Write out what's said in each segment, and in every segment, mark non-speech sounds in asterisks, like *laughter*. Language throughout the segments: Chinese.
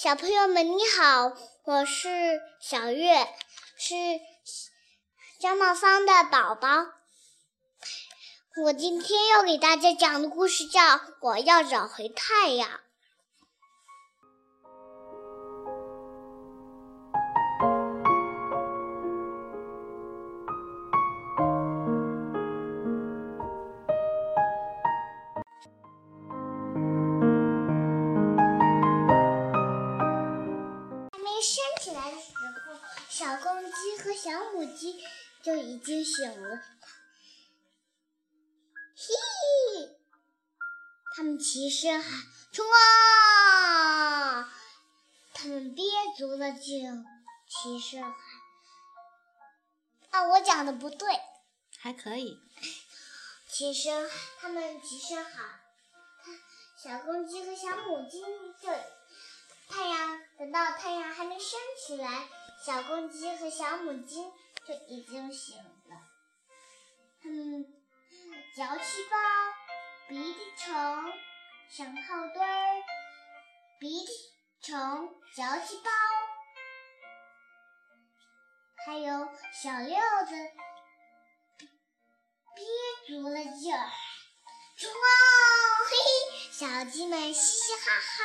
小朋友们，你好，我是小月，是张茂芳的宝宝。我今天要给大家讲的故事叫《我要找回太阳》。小母鸡就已经醒了。嘿，他们齐声喊：“冲啊！”他们憋足了劲，齐声喊：“啊，我讲的不对。”还可以。齐声，他们齐声喊：“小公鸡和小母鸡就太阳，等到太阳还没升起来，小公鸡和小母鸡就已经醒了。他们脚气包，鼻涕虫，想靠墩儿，鼻涕虫，脚气包，还有小六子憋足了劲儿，冲！嘿嘿，小鸡们嘻嘻哈哈，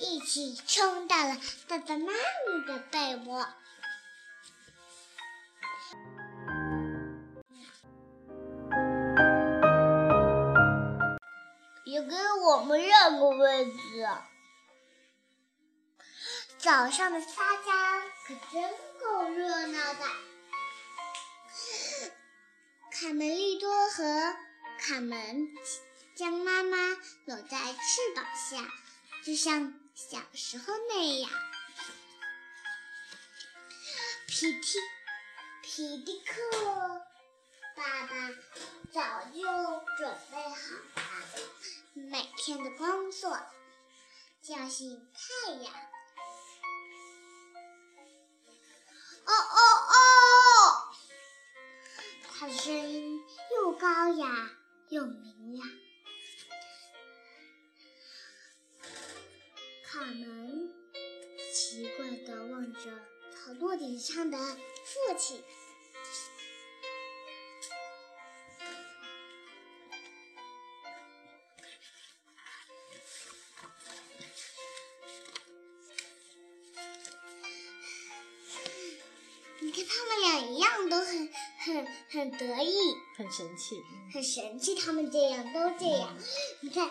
一起冲到了爸爸妈妈的被窝。给我们让个位置。早上的撒娇可真够热闹的。卡门利多和卡门将妈妈搂在翅膀下，就像小时候那样。皮蒂皮迪克爸爸早就准备好了每天的工作，叫醒太阳。哦哦哦！他的声音又高雅又明亮。卡门奇怪地望着草垛顶上的父亲。很神气。很神气，他们这样都这样。你看，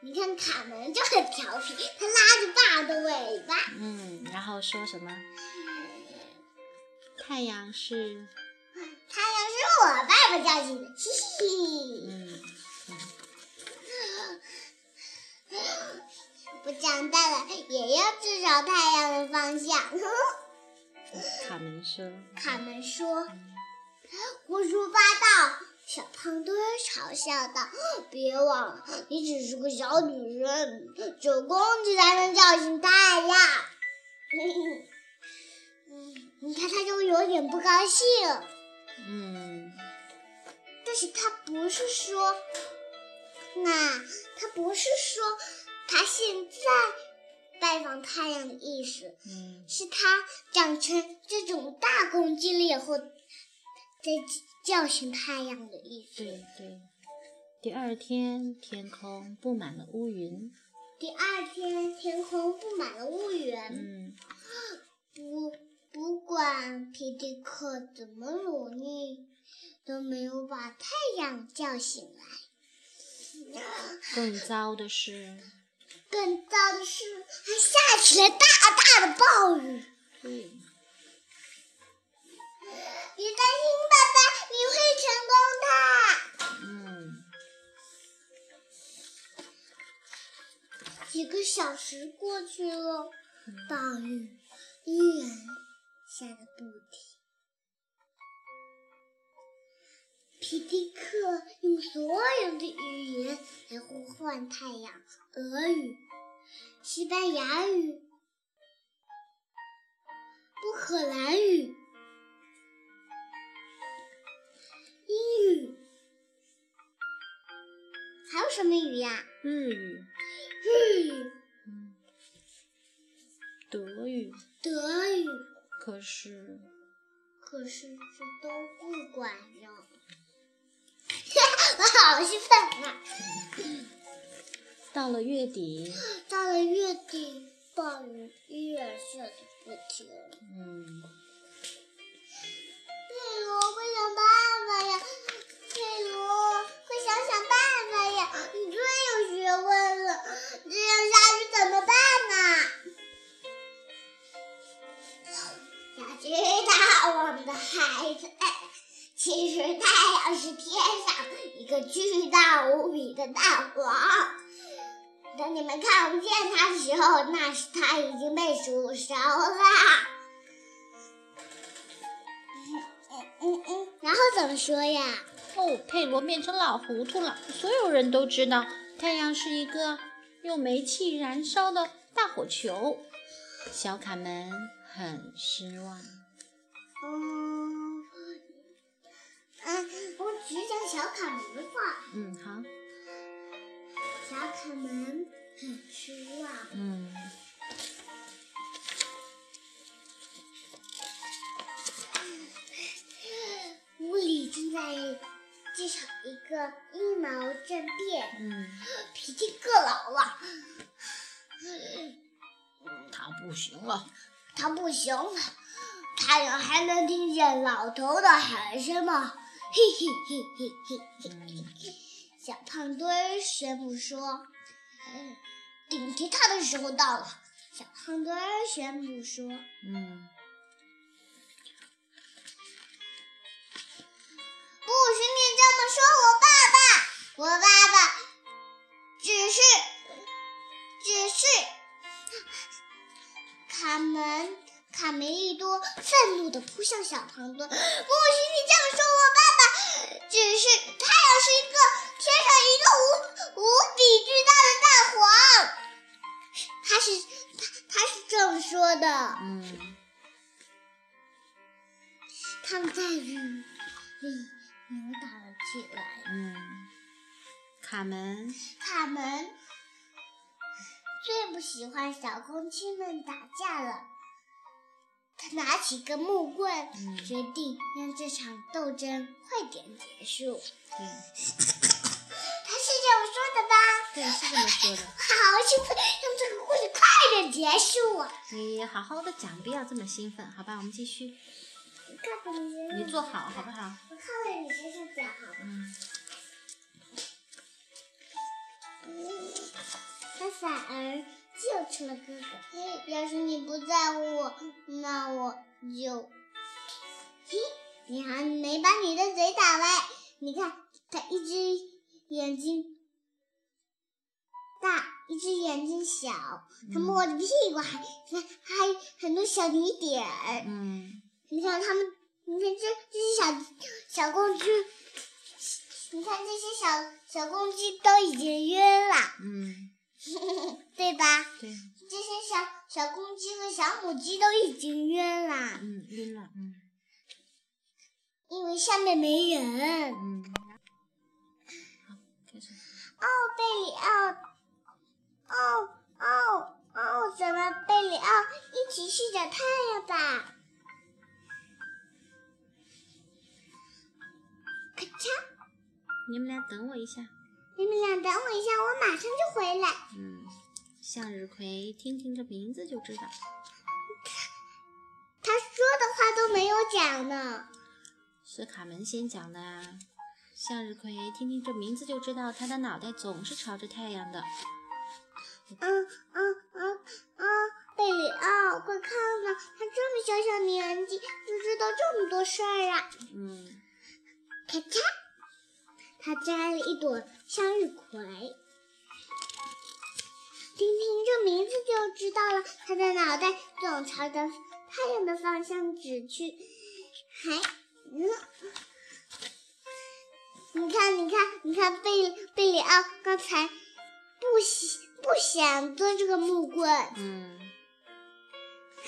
你看，卡门就很调皮，他拉着爸的尾巴。嗯，然后说什么？太阳是，太阳是我爸爸叫醒的，嘻嘻。嗯，我长大了也要去找太阳的方向。卡门说，卡门说：“胡说八道！”小胖墩嘲笑道：“别忘了，你只是个小女人，只有公鸡才能叫醒太阳。”你看，他就有点不高兴。嗯，但是他不是说，那他不是说他现在拜访太阳的意思，嗯，是他长成这种大公鸡了以后，再叫醒太阳的意思。对对。第二天，天空布满了乌云。第二天，天空布满了乌云，嗯，不不管皮迪克怎么努力，都没有把太阳叫醒来。更糟的是，更糟的是，还下起了大大的暴雨。对，几个小时过去了，暴雨依然下个不停。皮迪克用所有的语言来呼唤太阳：俄语、西班牙语、乌克兰语、英语，还有什么语呀？日语，日语。嗯，德语。德语。可是，可是这都不管用。*laughs* 我好兴奋啊！到了月底，到了月底，暴雨依然下个不停。嗯。这样下去怎么办呢？要知道，我们的孩子，其实太阳是天上一个巨大无比的大王。等你们看不见它的时候，那是它已经被煮熟了。嗯嗯嗯，然后怎么说呀？哦，佩罗变成老糊涂了。所有人都知道，太阳是一个用煤气燃烧的大火球。小卡门很失望。嗯嗯，我只讲小卡门的话。嗯，好。小卡门很失望。嗯。屋里正在介绍一个阴谋政变。嗯。脾气可老了。他不行了。他不行了。太阳还能听见老头的喊声吗？嘿嘿嘿嘿嘿嘿。小胖墩儿宣布说：“顶替他的时候到了。”小胖墩儿宣布说：“嗯，不许你这么说我爸爸！我爸爸只是，只是……”卡门卡梅利多愤怒地扑向小胖墩：“ *laughs* 不许你这么说我爸爸！只是太阳是一个……”天上一个无无比巨大的大黄，他是他他是这么说的。嗯，他们在雨里扭打了起来。嗯，卡门，卡门最不喜欢小公鸡们打架了。他拿起根木棍，决定让这场斗争快点结束。对。这么说的吧？对，是这么说的。*laughs* 好兴奋，让这个故事快点结束。你好好的讲，不要这么兴奋，好吧？我们继续。你坐好，好不好？我看看你身上讲好。嗯。他反而救出了哥哥。要是你不在乎我，那我就……嘿，你还没把你的嘴打歪。你看，他一只。眼睛大，一只眼睛小，他摸着屁股还还还很多小泥点儿。嗯，你看他们，你看这这些小小公鸡，你看这些小小公鸡都已经晕了。嗯，*laughs* 对吧？对。这些小小公鸡和小母鸡都已经晕了。嗯，晕了。嗯。因为下面没人。嗯。等我一下。你们俩等我一下，我马上就回来。嗯，向日葵听听这名字就知道。他说的话都没有讲呢。是卡门先讲的啊。向日葵，听听这名字就知道，他的脑袋总是朝着太阳的。嗯嗯嗯嗯，贝里奥，快看看，他这么小小年纪就知道这么多事儿啊！嗯，咔嚓，他摘了一朵向日葵，听听这名字就知道了，他的脑袋总朝着太阳的方向指去，还嗯。你看，你看，你看，贝贝里奥刚才不想不想做这个木棍，嗯，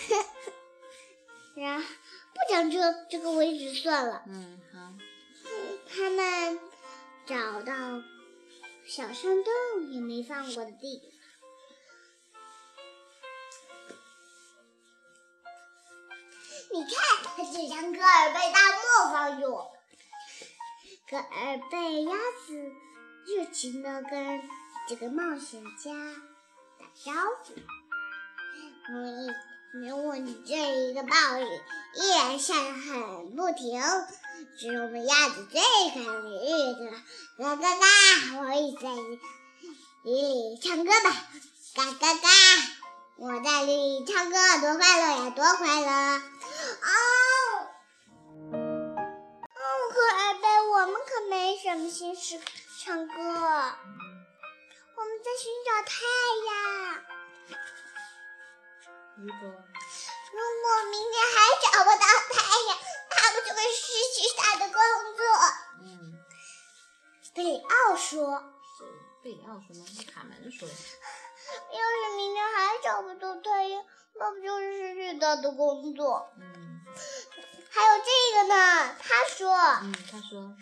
*laughs* 然后不讲这这个为止算了，嗯，好。他们小山洞也没放过的地。你看，他只将戈尔贝大漠坊哟我。戈尔贝鸭子热情地跟这个冒险家打招呼。为你这一个暴雨依然下得很不停，是我们鸭子最可怜的日子。嘎嘎嘎，我也在雨里唱歌吧，嘎嘎嘎，我在雨里唱歌多快乐呀，多快乐！哦可爱贝。”我们可没什么心思唱歌，我们在寻找太阳。如果如果明天还找不到太阳，那我就会失去他的工作。嗯，贝里奥说。是贝里奥说吗？是卡门说。要是明天还找不到太阳，那不就是失去他的工作？嗯。还有这个呢，他说。嗯，他说。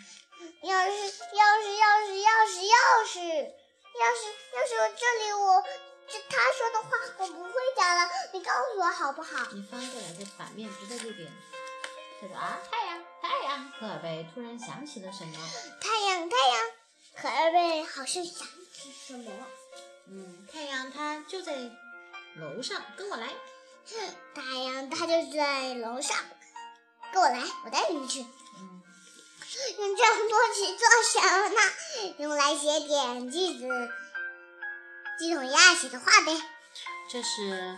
要是要是要是要是要是要是要是我这里我这他说的话我不会讲了，你告诉我好不好？你翻过来在反面，不在这边。他说啊，太阳太阳，可尔贝突然想起了什么？太阳太阳，可尔贝好像想起什么。嗯，太阳它就在楼上，跟我来。太阳它就在楼上，跟我来，我带你去。嗯。用这么多纸做什么呢？用来写点句子，鸡同鸭写的话呗。这是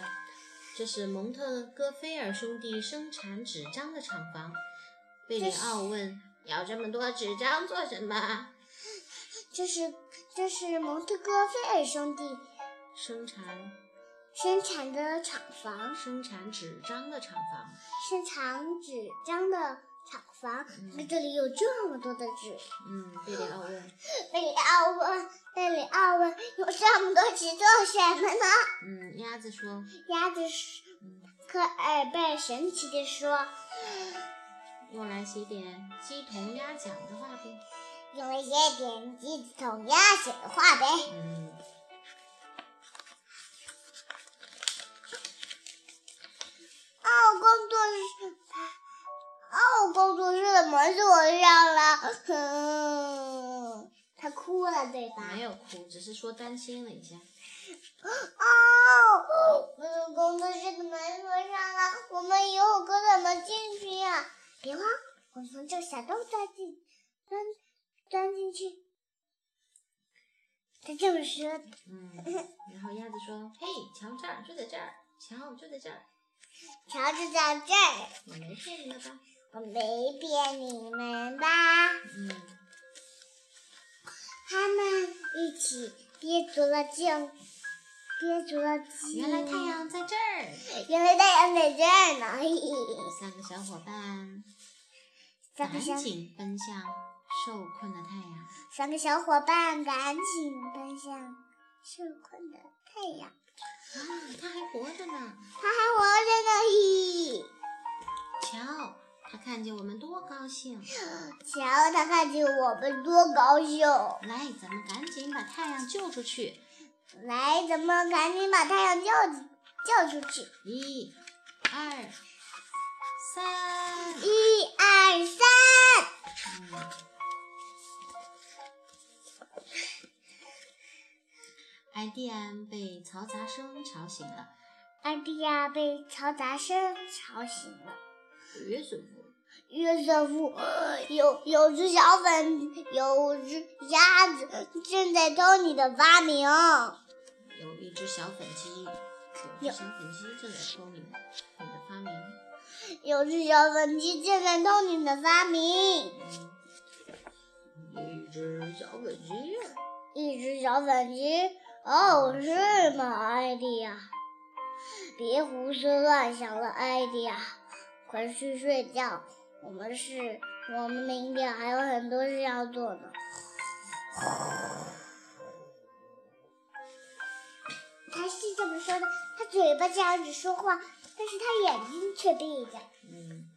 这是蒙特戈菲尔兄弟生产纸张的厂房。贝里奥问：“要这么多纸张做什么？” *laughs* 这是这是蒙特戈菲尔兄弟生产生产的厂房，生产纸张的厂房，生产纸张的。厂房，这里有这么多的纸。嗯，贝里奥问。贝里奥问，贝里奥问，有这么多纸做什么呢？嗯，鸭子说。鸭子说。可尔贝神奇地说：“用来写点鸡同鸭讲的话呗。”用来写点鸡同鸭讲的话呗。嗯。哦，工作是。哦，工作室的门锁上了，哼，*laughs* 他哭了对吧？没有哭，只是说担心了一下。哦，我的工作室的门锁上了，我们以后可怎么进去呀？别慌，我从这个小洞钻进，钻钻进去。他这么说。嗯。然后鸭子说：“嘿，瞧这儿，就在这儿，瞧就在这儿，*laughs* 瞧就在这儿。”我没骗你了吧？我没骗你们吧？嗯，他们一起憋足了劲，憋足了劲。原来太阳在这儿。原来太阳在这儿呢。三个小伙伴赶紧奔向受困的太阳。三个小伙伴赶紧奔向受困的太阳。啊，他还活着呢！他还活着呢！咦，瞧。他看见我们多高兴！*laughs* 瞧，他看见我们多高兴！来，咱们赶紧把太阳救出去！来，咱们赶紧把太阳救救出去！一、二、三！一、二、三！嗯。艾迪安被嘈杂声吵醒了。艾迪亚被嘈杂声吵醒了。夫。约瑟夫，有有只小粉，有只鸭子正在偷你的发明。有一只小粉鸡，有只小粉鸡正在偷你你的发明。有只小粉鸡正在偷你的发明。一只小粉鸡，一只小粉鸡。哦，是吗，艾迪呀？别胡思乱想了，艾迪呀，快去睡觉。我们是，我们明天还有很多事要做呢。他是这么说的，他嘴巴这样子说话，但是他眼睛却闭着。嗯。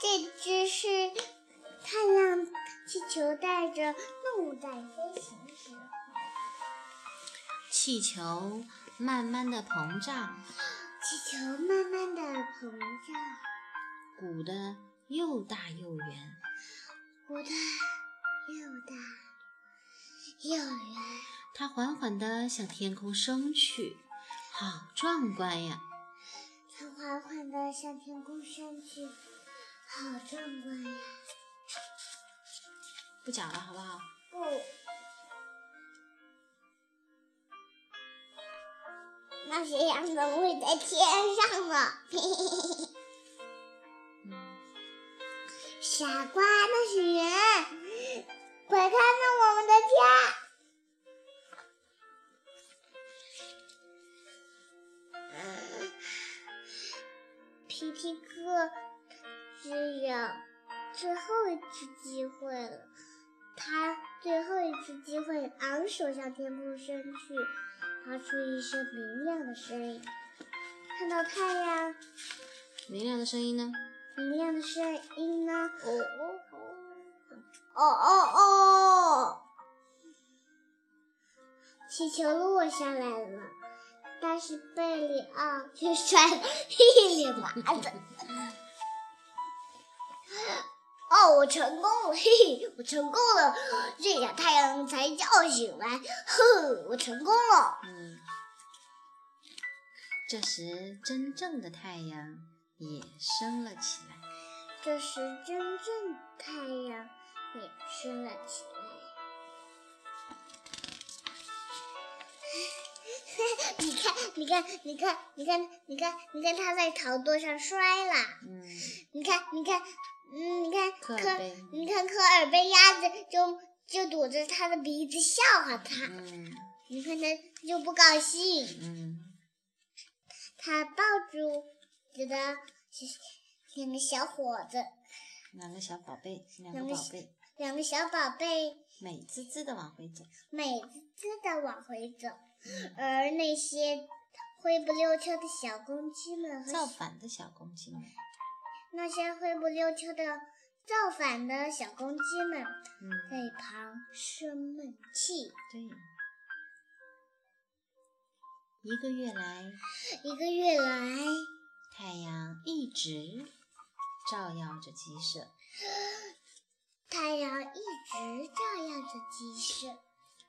这只是太阳气球带着动物在飞行时候。气球。慢慢的膨胀，气球慢慢的膨胀，鼓得又大又圆，鼓得又大又圆。它缓缓地向天空升去，好壮观呀！它缓缓地向天空升去，好壮观呀！不讲了，好不好？不，那些羊怎么会在天上呢？*laughs* 傻瓜，那是人！快看看我们的家！皮皮哥只有最后一次机会了，他最后一次机会昂首向天空伸去，发出一声明亮的声音。看到太阳，明亮的声音呢？明亮的声音呢？哦哦哦哦哦！气球落下来了。但是贝里奥却摔了 *laughs* 一脸麻子。哦，我成功了，嘿嘿，我成功了，这下太阳才叫醒来。哼，我成功了。嗯。这时，真正的太阳也升了起来。这时，真正太阳也升了起来。你看，你看，你看，你看，你看，你看，他在草垛上摔了。嗯。你看，你看，嗯，你看科，你看科尔贝鸭子就就堵着他的鼻子笑话他。嗯。你看他就不高兴。嗯。他抱住觉得两个小伙子。两个小宝贝，两个宝贝。两个小宝贝。美滋滋的往回走。美滋滋的往回走。而那些灰不溜秋的小公鸡们，造反的小公鸡们，那些灰不溜秋的造反的小公鸡们，在一旁生闷气。对，一个月来，一个月来，太阳一直照耀着鸡舍，太阳一直照耀着鸡舍。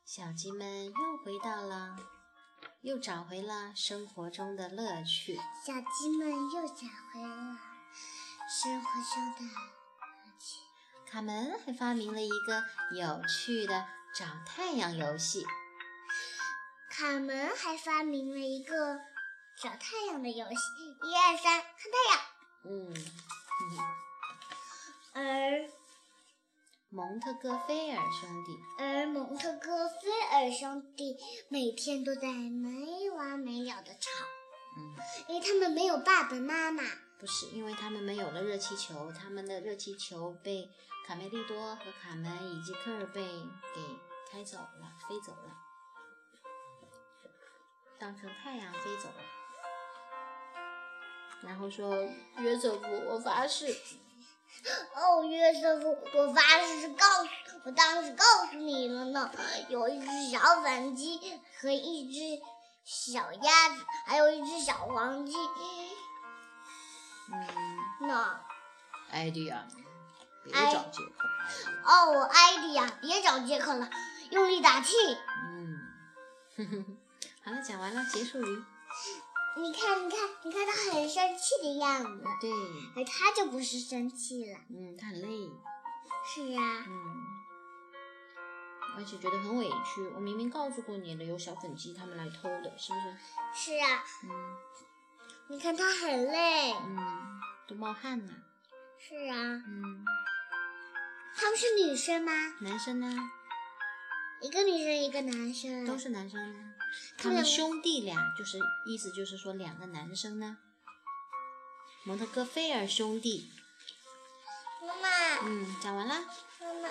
小鸡们又回到了，又找回了生活中的乐趣。小鸡们又找回了生活中的乐趣。卡门还发明了一个有趣的找太阳游戏。卡门还发明了一个找太阳的游戏。一二三，看太阳。嗯。而。蒙特哥菲尔兄弟，而蒙特哥菲尔兄弟每天都在没完没了的吵，嗯，因为他们没有爸爸妈妈。不是，因为他们没有了热气球，他们的热气球被卡梅利多和卡门以及科尔贝给开走了，飞走了，当成太阳飞走了。然后说：“约瑟夫，我发誓。”哦，约瑟夫，我发誓是告诉，我当时告诉你了呢。有一只小粉鸡和一只小鸭子，还有一只小黄鸡。嗯，那艾迪亚，别找借口。哦，艾迪亚，别找借口了，用力打气。嗯，哼哼，好了，讲完了，结束语。你看，你看，你看，他很生气的样子。对。而他就不是生气了。嗯，他很累。是啊。嗯。而且觉得很委屈。我明明告诉过你了，有小粉鸡他们来偷的，是不是？是啊。嗯。你看他很累。嗯。都冒汗了。是啊。嗯。他们是女生吗？男生呢？一个女生，一个男生。都是男生。他们兄弟俩，就是意思就是说两个男生呢。蒙特哥菲尔兄弟。妈妈。嗯，讲完了。妈妈。